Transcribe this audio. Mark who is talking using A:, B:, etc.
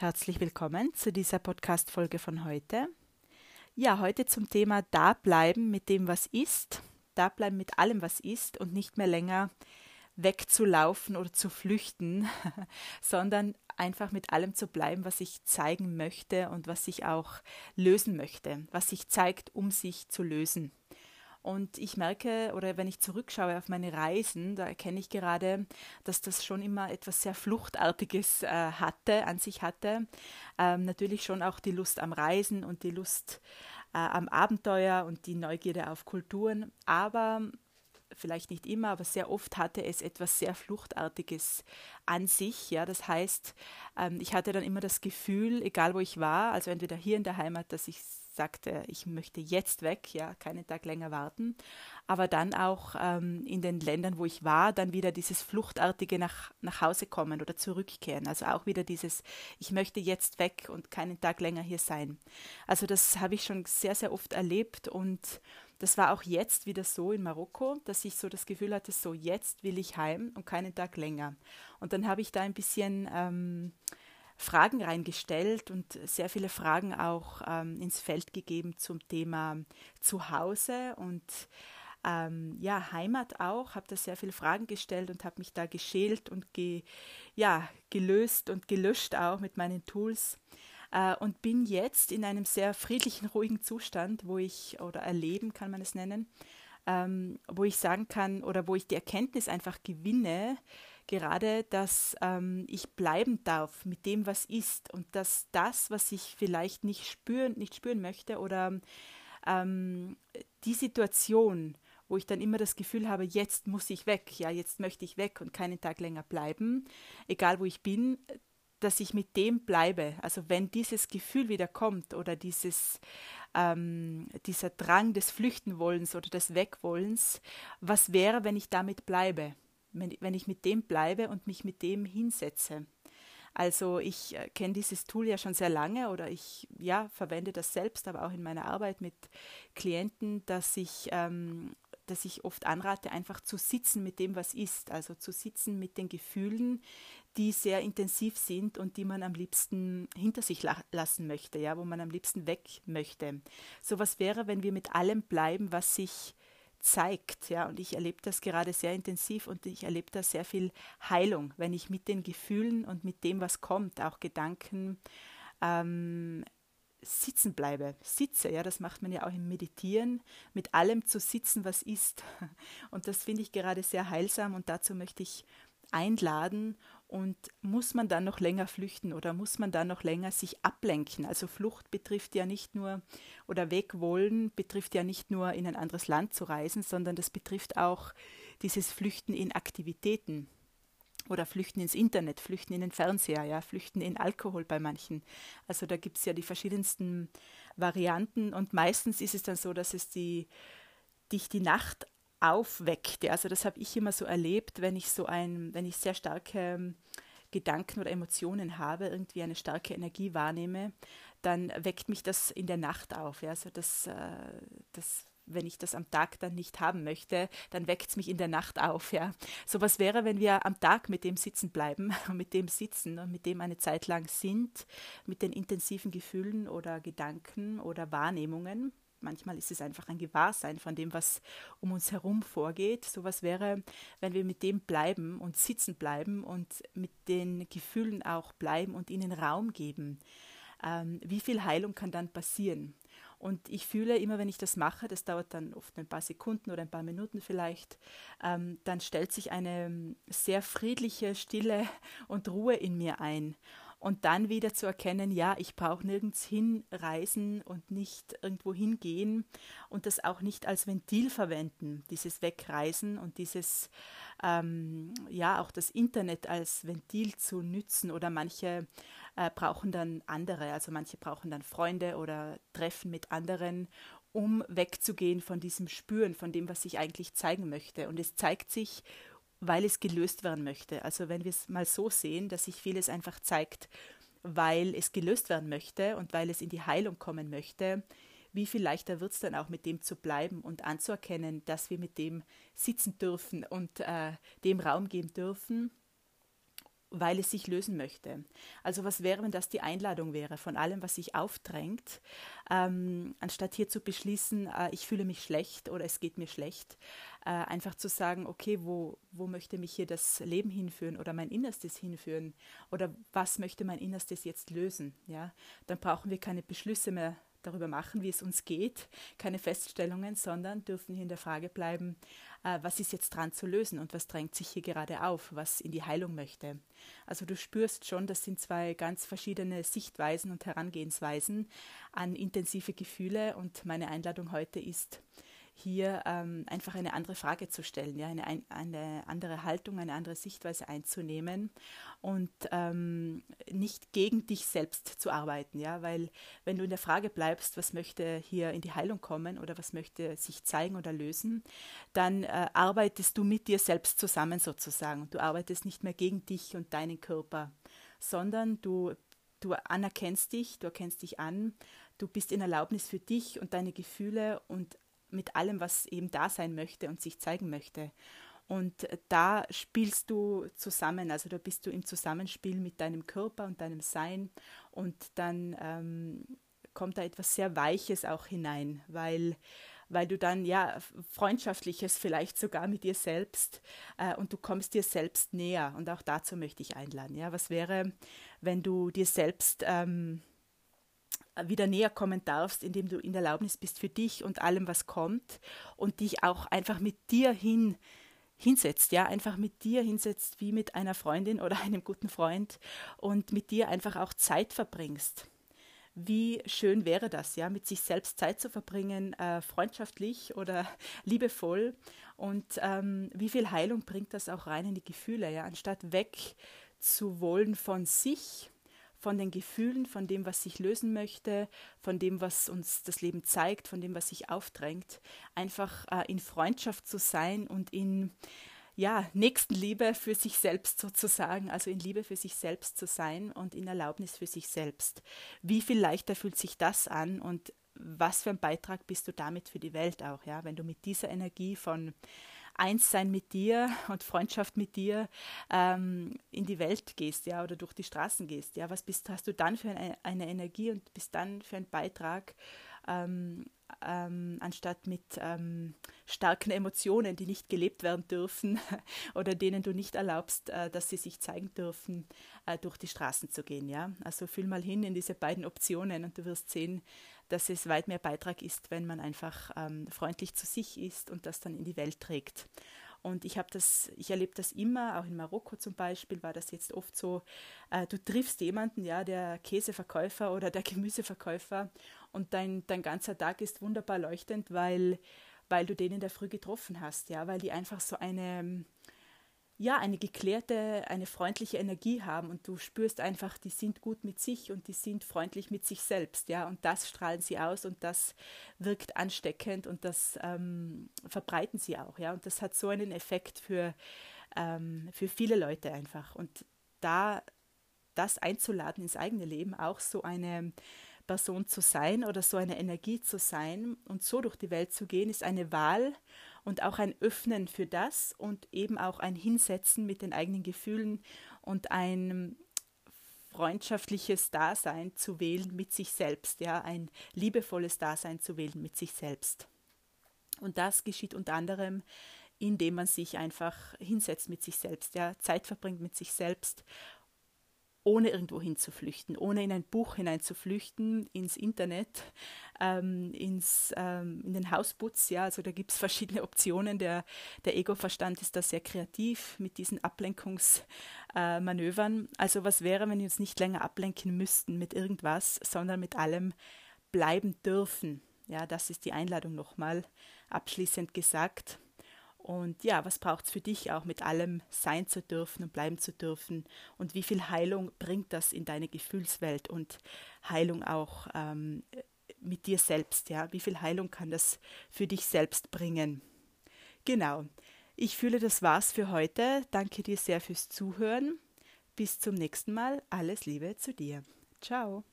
A: Herzlich willkommen zu dieser Podcast-Folge von heute. Ja, heute zum Thema Da bleiben mit dem, was ist, da bleiben mit allem, was ist und nicht mehr länger wegzulaufen oder zu flüchten, sondern einfach mit allem zu bleiben, was ich zeigen möchte und was ich auch lösen möchte, was sich zeigt, um sich zu lösen. Und ich merke, oder wenn ich zurückschaue auf meine Reisen, da erkenne ich gerade, dass das schon immer etwas sehr Fluchtartiges äh, hatte, an sich hatte. Ähm, natürlich schon auch die Lust am Reisen und die Lust äh, am Abenteuer und die Neugierde auf Kulturen. Aber vielleicht nicht immer, aber sehr oft hatte es etwas sehr Fluchtartiges an sich. Ja, das heißt, ähm, ich hatte dann immer das Gefühl, egal wo ich war, also entweder hier in der Heimat, dass ich sagte, ich möchte jetzt weg, ja, keinen Tag länger warten, aber dann auch ähm, in den Ländern, wo ich war, dann wieder dieses Fluchtartige nach, nach Hause kommen oder zurückkehren. Also auch wieder dieses, ich möchte jetzt weg und keinen Tag länger hier sein. Also das habe ich schon sehr, sehr oft erlebt und das war auch jetzt wieder so in Marokko, dass ich so das Gefühl hatte, so jetzt will ich heim und keinen Tag länger. Und dann habe ich da ein bisschen ähm, Fragen reingestellt und sehr viele Fragen auch ähm, ins Feld gegeben zum Thema Zuhause und ähm, ja, Heimat auch, habe da sehr viele Fragen gestellt und habe mich da geschält und ge, ja, gelöst und gelöscht auch mit meinen Tools. Äh, und bin jetzt in einem sehr friedlichen, ruhigen Zustand, wo ich, oder erleben kann man es nennen, ähm, wo ich sagen kann oder wo ich die Erkenntnis einfach gewinne, gerade, dass ähm, ich bleiben darf mit dem, was ist und dass das, was ich vielleicht nicht spüren, nicht spüren möchte oder ähm, die Situation, wo ich dann immer das Gefühl habe, jetzt muss ich weg, ja, jetzt möchte ich weg und keinen Tag länger bleiben, egal wo ich bin, dass ich mit dem bleibe. Also wenn dieses Gefühl wieder kommt oder dieses, ähm, dieser Drang des Flüchtenwollens oder des Wegwollens, was wäre, wenn ich damit bleibe? Wenn, ich mit dem bleibe und mich mit dem hinsetze. Also ich äh, kenne dieses Tool ja schon sehr lange oder ich ja verwende das selbst, aber auch in meiner Arbeit mit Klienten, dass ich ähm, dass ich oft anrate, einfach zu sitzen mit dem, was ist, also zu sitzen mit den Gefühlen, die sehr intensiv sind und die man am liebsten hinter sich la lassen möchte, ja, wo man am liebsten weg möchte. So was wäre, wenn wir mit allem bleiben, was sich zeigt, ja, und ich erlebe das gerade sehr intensiv und ich erlebe da sehr viel Heilung, wenn ich mit den Gefühlen und mit dem, was kommt, auch Gedanken ähm, sitzen bleibe, sitze, ja, das macht man ja auch im Meditieren, mit allem zu sitzen, was ist. Und das finde ich gerade sehr heilsam und dazu möchte ich einladen und muss man dann noch länger flüchten oder muss man dann noch länger sich ablenken? Also Flucht betrifft ja nicht nur oder Wegwollen betrifft ja nicht nur in ein anderes Land zu reisen, sondern das betrifft auch dieses Flüchten in Aktivitäten oder flüchten ins Internet, flüchten in den Fernseher, ja, flüchten in Alkohol bei manchen. Also da gibt es ja die verschiedensten Varianten und meistens ist es dann so, dass es die, dich die Nacht aufweckte. Also das habe ich immer so erlebt, wenn ich so ein, wenn ich sehr starke ähm, Gedanken oder Emotionen habe, irgendwie eine starke Energie wahrnehme, dann weckt mich das in der Nacht auf. Ja? Also das, äh, das, wenn ich das am Tag dann nicht haben möchte, dann weckt es mich in der Nacht auf. Ja? So was wäre, wenn wir am Tag mit dem sitzen bleiben, mit dem sitzen und mit dem eine Zeit lang sind, mit den intensiven Gefühlen oder Gedanken oder Wahrnehmungen manchmal ist es einfach ein Gewahrsein von dem, was um uns herum vorgeht. So was wäre, wenn wir mit dem bleiben und sitzen bleiben und mit den Gefühlen auch bleiben und ihnen Raum geben. Ähm, wie viel Heilung kann dann passieren? Und ich fühle immer, wenn ich das mache, das dauert dann oft ein paar Sekunden oder ein paar Minuten vielleicht, ähm, dann stellt sich eine sehr friedliche Stille und Ruhe in mir ein und dann wieder zu erkennen, ja, ich brauche nirgends hinreisen und nicht irgendwo hingehen und das auch nicht als Ventil verwenden, dieses Wegreisen und dieses, ähm, ja, auch das Internet als Ventil zu nützen oder manche äh, brauchen dann andere, also manche brauchen dann Freunde oder Treffen mit anderen um wegzugehen von diesem Spüren, von dem, was ich eigentlich zeigen möchte. Und es zeigt sich weil es gelöst werden möchte. Also wenn wir es mal so sehen, dass sich vieles einfach zeigt, weil es gelöst werden möchte und weil es in die Heilung kommen möchte, wie viel leichter wird es dann auch mit dem zu bleiben und anzuerkennen, dass wir mit dem sitzen dürfen und äh, dem Raum geben dürfen weil es sich lösen möchte. Also was wäre, wenn das die Einladung wäre von allem, was sich aufdrängt, ähm, anstatt hier zu beschließen, äh, ich fühle mich schlecht oder es geht mir schlecht, äh, einfach zu sagen, okay, wo, wo möchte mich hier das Leben hinführen oder mein Innerstes hinführen oder was möchte mein Innerstes jetzt lösen, ja, dann brauchen wir keine Beschlüsse mehr darüber machen, wie es uns geht, keine Feststellungen, sondern dürfen hier in der Frage bleiben, äh, was ist jetzt dran zu lösen und was drängt sich hier gerade auf, was in die Heilung möchte. Also du spürst schon, das sind zwei ganz verschiedene Sichtweisen und Herangehensweisen an intensive Gefühle und meine Einladung heute ist, hier ähm, einfach eine andere Frage zu stellen, ja, eine, eine andere Haltung, eine andere Sichtweise einzunehmen und ähm, nicht gegen dich selbst zu arbeiten, ja, weil wenn du in der Frage bleibst, was möchte hier in die Heilung kommen oder was möchte sich zeigen oder lösen, dann äh, arbeitest du mit dir selbst zusammen sozusagen. Du arbeitest nicht mehr gegen dich und deinen Körper, sondern du du anerkennst dich, du erkennst dich an, du bist in Erlaubnis für dich und deine Gefühle und mit allem, was eben da sein möchte und sich zeigen möchte. Und da spielst du zusammen, also da bist du im Zusammenspiel mit deinem Körper und deinem Sein und dann ähm, kommt da etwas sehr Weiches auch hinein, weil, weil du dann ja Freundschaftliches vielleicht sogar mit dir selbst äh, und du kommst dir selbst näher und auch dazu möchte ich einladen. Ja, was wäre, wenn du dir selbst ähm, wieder näher kommen darfst, indem du in Erlaubnis bist für dich und allem, was kommt und dich auch einfach mit dir hin hinsetzt, ja, einfach mit dir hinsetzt wie mit einer Freundin oder einem guten Freund und mit dir einfach auch Zeit verbringst. Wie schön wäre das, ja, mit sich selbst Zeit zu verbringen, äh, freundschaftlich oder liebevoll und ähm, wie viel Heilung bringt das auch rein in die Gefühle, ja, anstatt weg zu wollen von sich von den Gefühlen, von dem, was sich lösen möchte, von dem, was uns das Leben zeigt, von dem, was sich aufdrängt, einfach äh, in Freundschaft zu sein und in ja, Nächstenliebe für sich selbst sozusagen, also in Liebe für sich selbst zu sein und in Erlaubnis für sich selbst. Wie viel leichter fühlt sich das an und was für ein Beitrag bist du damit für die Welt auch, ja, wenn du mit dieser Energie von eins sein mit dir und Freundschaft mit dir ähm, in die Welt gehst, ja, oder durch die Straßen gehst, ja, was bist, hast du dann für eine, eine Energie und bist dann für einen Beitrag ähm, ähm, anstatt mit ähm, starken Emotionen, die nicht gelebt werden dürfen oder denen du nicht erlaubst, äh, dass sie sich zeigen dürfen, äh, durch die Straßen zu gehen. Ja? Also fühl mal hin in diese beiden Optionen und du wirst sehen, dass es weit mehr Beitrag ist, wenn man einfach ähm, freundlich zu sich ist und das dann in die Welt trägt. Und ich habe das, ich erlebe das immer, auch in Marokko zum Beispiel war das jetzt oft so, äh, du triffst jemanden, ja, der Käseverkäufer oder der Gemüseverkäufer und dein, dein ganzer Tag ist wunderbar leuchtend, weil, weil du den in der Früh getroffen hast, ja, weil die einfach so eine, ja, eine geklärte, eine freundliche Energie haben. Und du spürst einfach, die sind gut mit sich und die sind freundlich mit sich selbst, ja, und das strahlen sie aus und das wirkt ansteckend und das ähm, verbreiten sie auch, ja, und das hat so einen Effekt für, ähm, für viele Leute einfach. Und da das einzuladen ins eigene Leben, auch so eine Person zu sein oder so eine Energie zu sein und so durch die Welt zu gehen, ist eine Wahl und auch ein Öffnen für das und eben auch ein Hinsetzen mit den eigenen Gefühlen und ein freundschaftliches Dasein zu wählen mit sich selbst, ja, ein liebevolles Dasein zu wählen mit sich selbst. Und das geschieht unter anderem, indem man sich einfach hinsetzt mit sich selbst, ja, Zeit verbringt mit sich selbst ohne irgendwo hinzuflüchten, ohne in ein Buch hineinzuflüchten, ins Internet, ähm, ins, ähm, in den Hausputz. Ja, also da gibt es verschiedene Optionen. Der, der Ego-Verstand ist da sehr kreativ mit diesen Ablenkungsmanövern. Äh, also was wäre, wenn wir uns nicht länger ablenken müssten mit irgendwas, sondern mit allem bleiben dürfen. Ja, das ist die Einladung nochmal abschließend gesagt. Und ja, was braucht es für dich auch mit allem sein zu dürfen und bleiben zu dürfen? Und wie viel Heilung bringt das in deine Gefühlswelt und Heilung auch ähm, mit dir selbst? Ja, wie viel Heilung kann das für dich selbst bringen? Genau. Ich fühle, das war's für heute. Danke dir sehr fürs Zuhören. Bis zum nächsten Mal. Alles Liebe zu dir. Ciao.